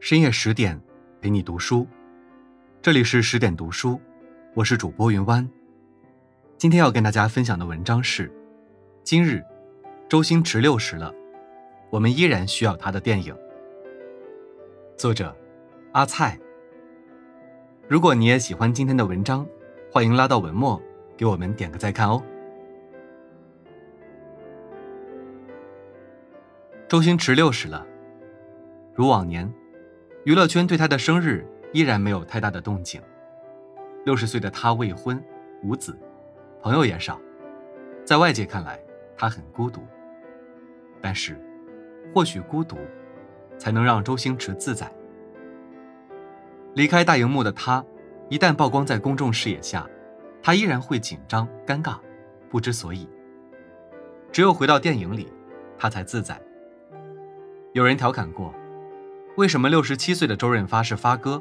深夜十点，陪你读书。这里是十点读书，我是主播云湾。今天要跟大家分享的文章是：今日周星驰六十了，我们依然需要他的电影。作者阿菜。如果你也喜欢今天的文章，欢迎拉到文末给我们点个再看哦。周星驰六十了，如往年。娱乐圈对他的生日依然没有太大的动静。六十岁的他未婚无子，朋友也少，在外界看来他很孤独。但是，或许孤独，才能让周星驰自在。离开大荧幕的他，一旦曝光在公众视野下，他依然会紧张、尴尬、不知所以。只有回到电影里，他才自在。有人调侃过。为什么六十七岁的周润发是发哥，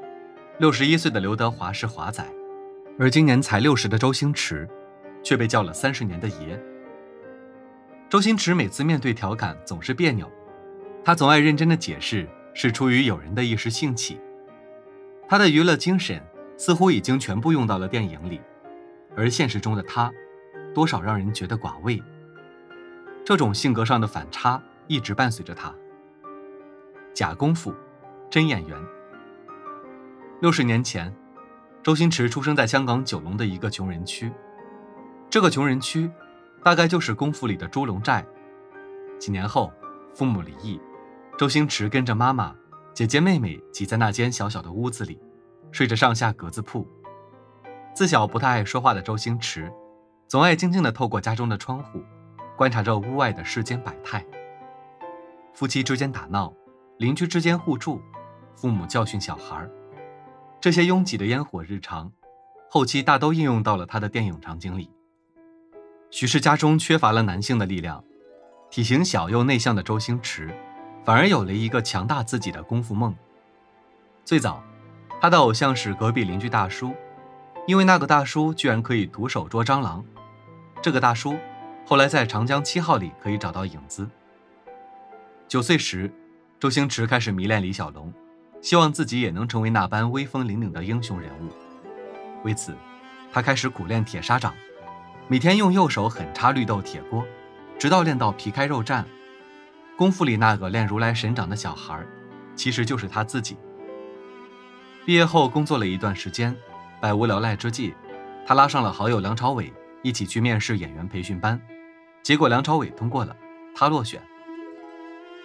六十一岁的刘德华是华仔，而今年才六十的周星驰，却被叫了三十年的爷？周星驰每次面对调侃总是别扭，他总爱认真的解释是出于友人的一时兴起。他的娱乐精神似乎已经全部用到了电影里，而现实中的他，多少让人觉得寡味。这种性格上的反差一直伴随着他。假功夫。真演员。六十年前，周星驰出生在香港九龙的一个穷人区。这个穷人区，大概就是功夫里的猪笼寨。几年后，父母离异，周星驰跟着妈妈、姐姐、妹妹挤在那间小小的屋子里，睡着上下格子铺。自小不太爱说话的周星驰，总爱静静地透过家中的窗户，观察着屋外的世间百态。夫妻之间打闹，邻居之间互助。父母教训小孩这些拥挤的烟火日常，后期大都应用到了他的电影场景里。许是家中缺乏了男性的力量，体型小又内向的周星驰，反而有了一个强大自己的功夫梦。最早，他的偶像是隔壁邻居大叔，因为那个大叔居然可以徒手捉蟑螂。这个大叔后来在《长江七号》里可以找到影子。九岁时，周星驰开始迷恋李小龙。希望自己也能成为那般威风凛凛的英雄人物。为此，他开始苦练铁砂掌，每天用右手狠插绿豆铁锅，直到练到皮开肉绽。功夫里那个练如来神掌的小孩，其实就是他自己。毕业后工作了一段时间，百无聊赖之际，他拉上了好友梁朝伟一起去面试演员培训班，结果梁朝伟通过了，他落选。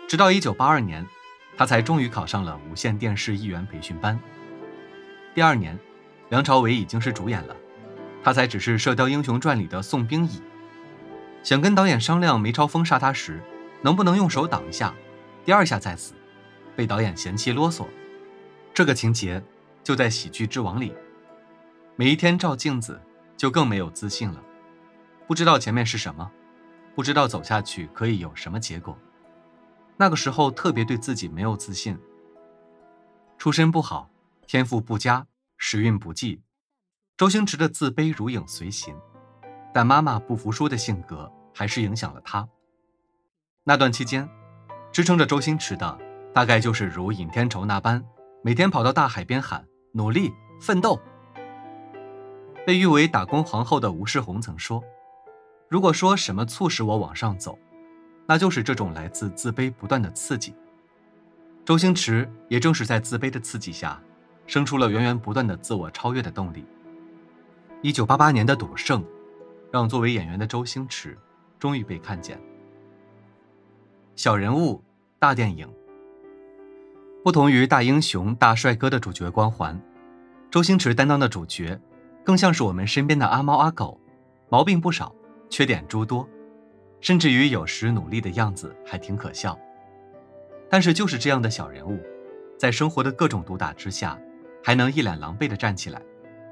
直到1982年。他才终于考上了无线电视艺员培训班。第二年，梁朝伟已经是主演了，他才只是《射雕英雄传》里的宋兵乙。想跟导演商量梅超风杀他时，能不能用手挡一下，第二下再死，被导演嫌弃啰嗦。这个情节就在《喜剧之王》里。每一天照镜子，就更没有自信了，不知道前面是什么，不知道走下去可以有什么结果。那个时候特别对自己没有自信，出身不好，天赋不佳，时运不济，周星驰的自卑如影随形。但妈妈不服输的性格还是影响了他。那段期间，支撑着周星驰的大概就是如尹天仇那般，每天跑到大海边喊努力奋斗。被誉为打工皇后的吴世红曾说：“如果说什么促使我往上走。”那就是这种来自自卑不断的刺激。周星驰也正是在自卑的刺激下，生出了源源不断的自我超越的动力。一九八八年的《赌圣》，让作为演员的周星驰终于被看见。小人物，大电影。不同于大英雄、大帅哥的主角光环，周星驰担当的主角，更像是我们身边的阿猫阿狗，毛病不少，缺点诸多。甚至于有时努力的样子还挺可笑，但是就是这样的小人物，在生活的各种毒打之下，还能一脸狼狈地站起来，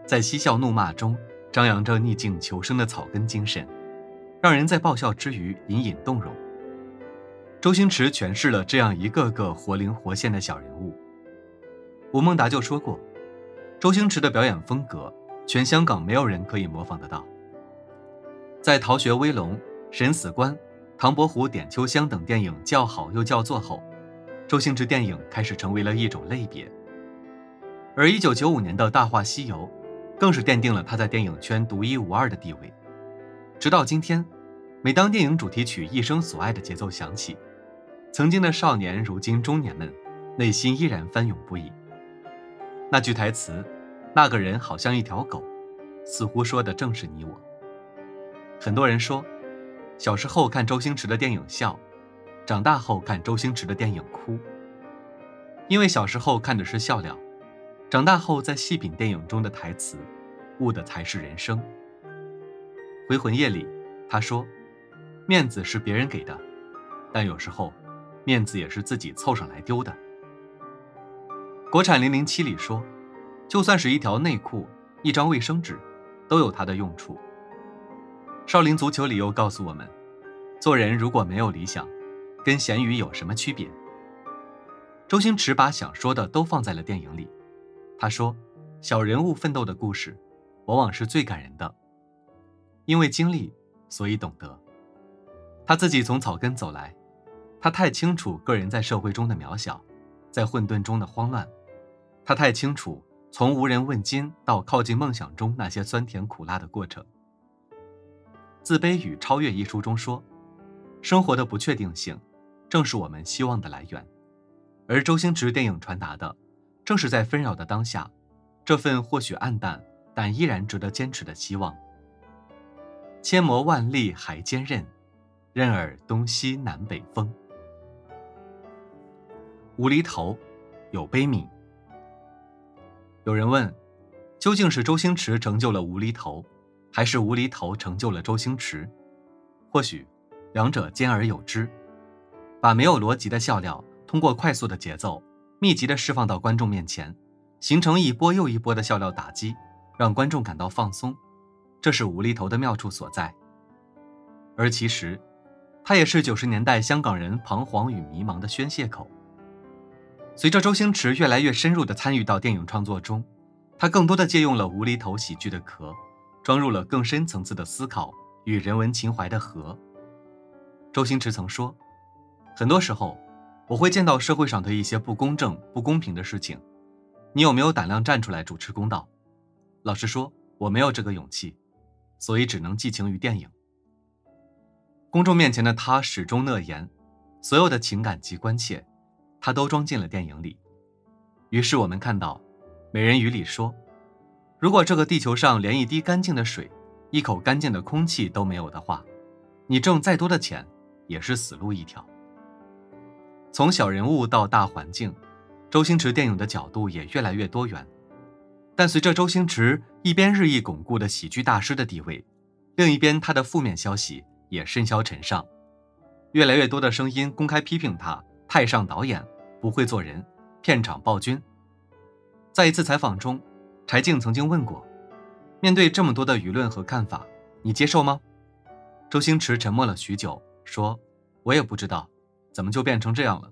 在嬉笑怒骂中张扬着逆境求生的草根精神，让人在爆笑之余隐隐动容。周星驰诠释了这样一个个活灵活现的小人物。吴孟达就说过，周星驰的表演风格，全香港没有人可以模仿得到。在《逃学威龙》。审死官、唐伯虎点秋香等电影叫好又叫座后，周星驰电影开始成为了一种类别。而1995年的《大话西游》，更是奠定了他在电影圈独一无二的地位。直到今天，每当电影主题曲《一生所爱》的节奏响起，曾经的少年，如今中年们，内心依然翻涌不已。那句台词：“那个人好像一条狗”，似乎说的正是你我。很多人说，小时候看周星驰的电影笑，长大后看周星驰的电影哭。因为小时候看的是笑料。长大后，在细品电影中的台词，悟的才是人生。回魂夜里，他说：“面子是别人给的，但有时候，面子也是自己凑上来丢的。”国产零零七里说：“就算是一条内裤、一张卫生纸，都有它的用处。”少林足球里又告诉我们：“做人如果没有理想，跟咸鱼有什么区别？”周星驰把想说的都放在了电影里。他说：“小人物奋斗的故事，往往是最感人的。因为经历，所以懂得。他自己从草根走来，他太清楚个人在社会中的渺小，在混沌中的慌乱。他太清楚从无人问津到靠近梦想中那些酸甜苦辣的过程。《自卑与超越》一书中说，生活的不确定性，正是我们希望的来源。而周星驰电影传达的。”正是在纷扰的当下，这份或许暗淡，但依然值得坚持的希望。千磨万砺还坚韧，任尔东西南北风。无厘头，有悲悯。有人问，究竟是周星驰成就了无厘头，还是无厘头成就了周星驰？或许，两者兼而有之。把没有逻辑的笑料，通过快速的节奏。密集的释放到观众面前，形成一波又一波的笑料打击，让观众感到放松，这是无厘头的妙处所在。而其实，它也是九十年代香港人彷徨与迷茫的宣泄口。随着周星驰越来越深入的参与到电影创作中，他更多的借用了无厘头喜剧的壳，装入了更深层次的思考与人文情怀的和。周星驰曾说，很多时候。我会见到社会上的一些不公正、不公平的事情，你有没有胆量站出来主持公道？老实说，我没有这个勇气，所以只能寄情于电影。公众面前的他始终讷言，所有的情感及关切，他都装进了电影里。于是我们看到，《美人鱼》里说：“如果这个地球上连一滴干净的水、一口干净的空气都没有的话，你挣再多的钱，也是死路一条。”从小人物到大环境，周星驰电影的角度也越来越多元。但随着周星驰一边日益巩固的喜剧大师的地位，另一边他的负面消息也甚嚣尘上，越来越多的声音公开批评他太上导演不会做人，片场暴君。在一次采访中，柴静曾经问过：“面对这么多的舆论和看法，你接受吗？”周星驰沉默了许久，说：“我也不知道。”怎么就变成这样了？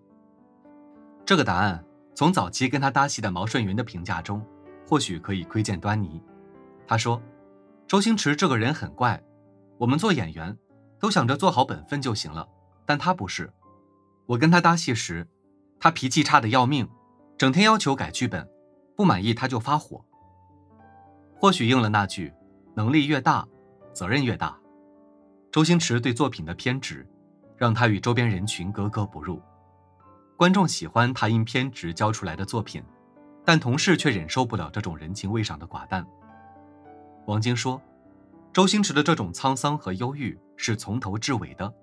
这个答案从早期跟他搭戏的毛舜筠的评价中，或许可以窥见端倪。他说：“周星驰这个人很怪，我们做演员都想着做好本分就行了，但他不是。我跟他搭戏时，他脾气差的要命，整天要求改剧本，不满意他就发火。或许应了那句：能力越大，责任越大。周星驰对作品的偏执。”让他与周边人群格格不入，观众喜欢他因偏执交出来的作品，但同事却忍受不了这种人情味上的寡淡。王晶说：“周星驰的这种沧桑和忧郁是从头至尾的，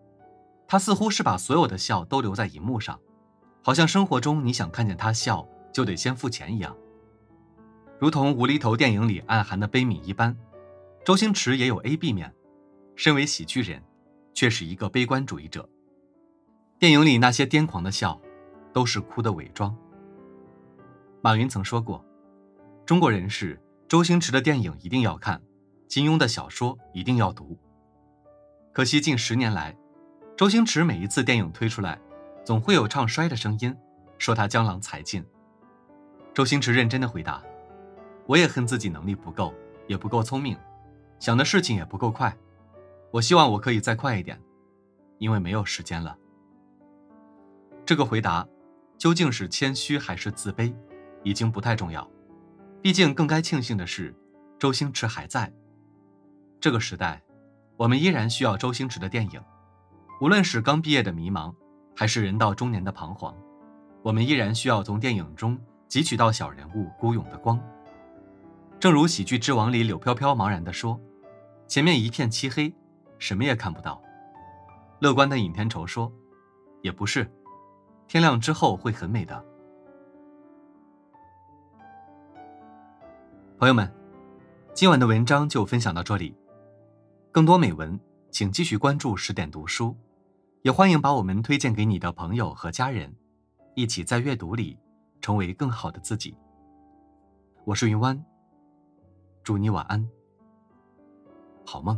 他似乎是把所有的笑都留在荧幕上，好像生活中你想看见他笑就得先付钱一样，如同无厘头电影里暗含的悲悯一般。周星驰也有 A B 面，身为喜剧人。”却是一个悲观主义者。电影里那些癫狂的笑，都是哭的伪装。马云曾说过：“中国人是周星驰的电影一定要看，金庸的小说一定要读。”可惜近十年来，周星驰每一次电影推出来，总会有唱衰的声音，说他江郎才尽。周星驰认真的回答：“我也恨自己能力不够，也不够聪明，想的事情也不够快。”我希望我可以再快一点，因为没有时间了。这个回答，究竟是谦虚还是自卑，已经不太重要。毕竟更该庆幸的是，周星驰还在。这个时代，我们依然需要周星驰的电影。无论是刚毕业的迷茫，还是人到中年的彷徨，我们依然需要从电影中汲取到小人物孤勇的光。正如《喜剧之王》里柳飘飘茫然地说：“前面一片漆黑，什么也看不到。”乐观的尹天仇说：“也不是，天亮之后会很美的。”朋友们，今晚的文章就分享到这里。更多美文，请继续关注十点读书，也欢迎把我们推荐给你的朋友和家人，一起在阅读里成为更好的自己。我是云湾，祝你晚安，好梦。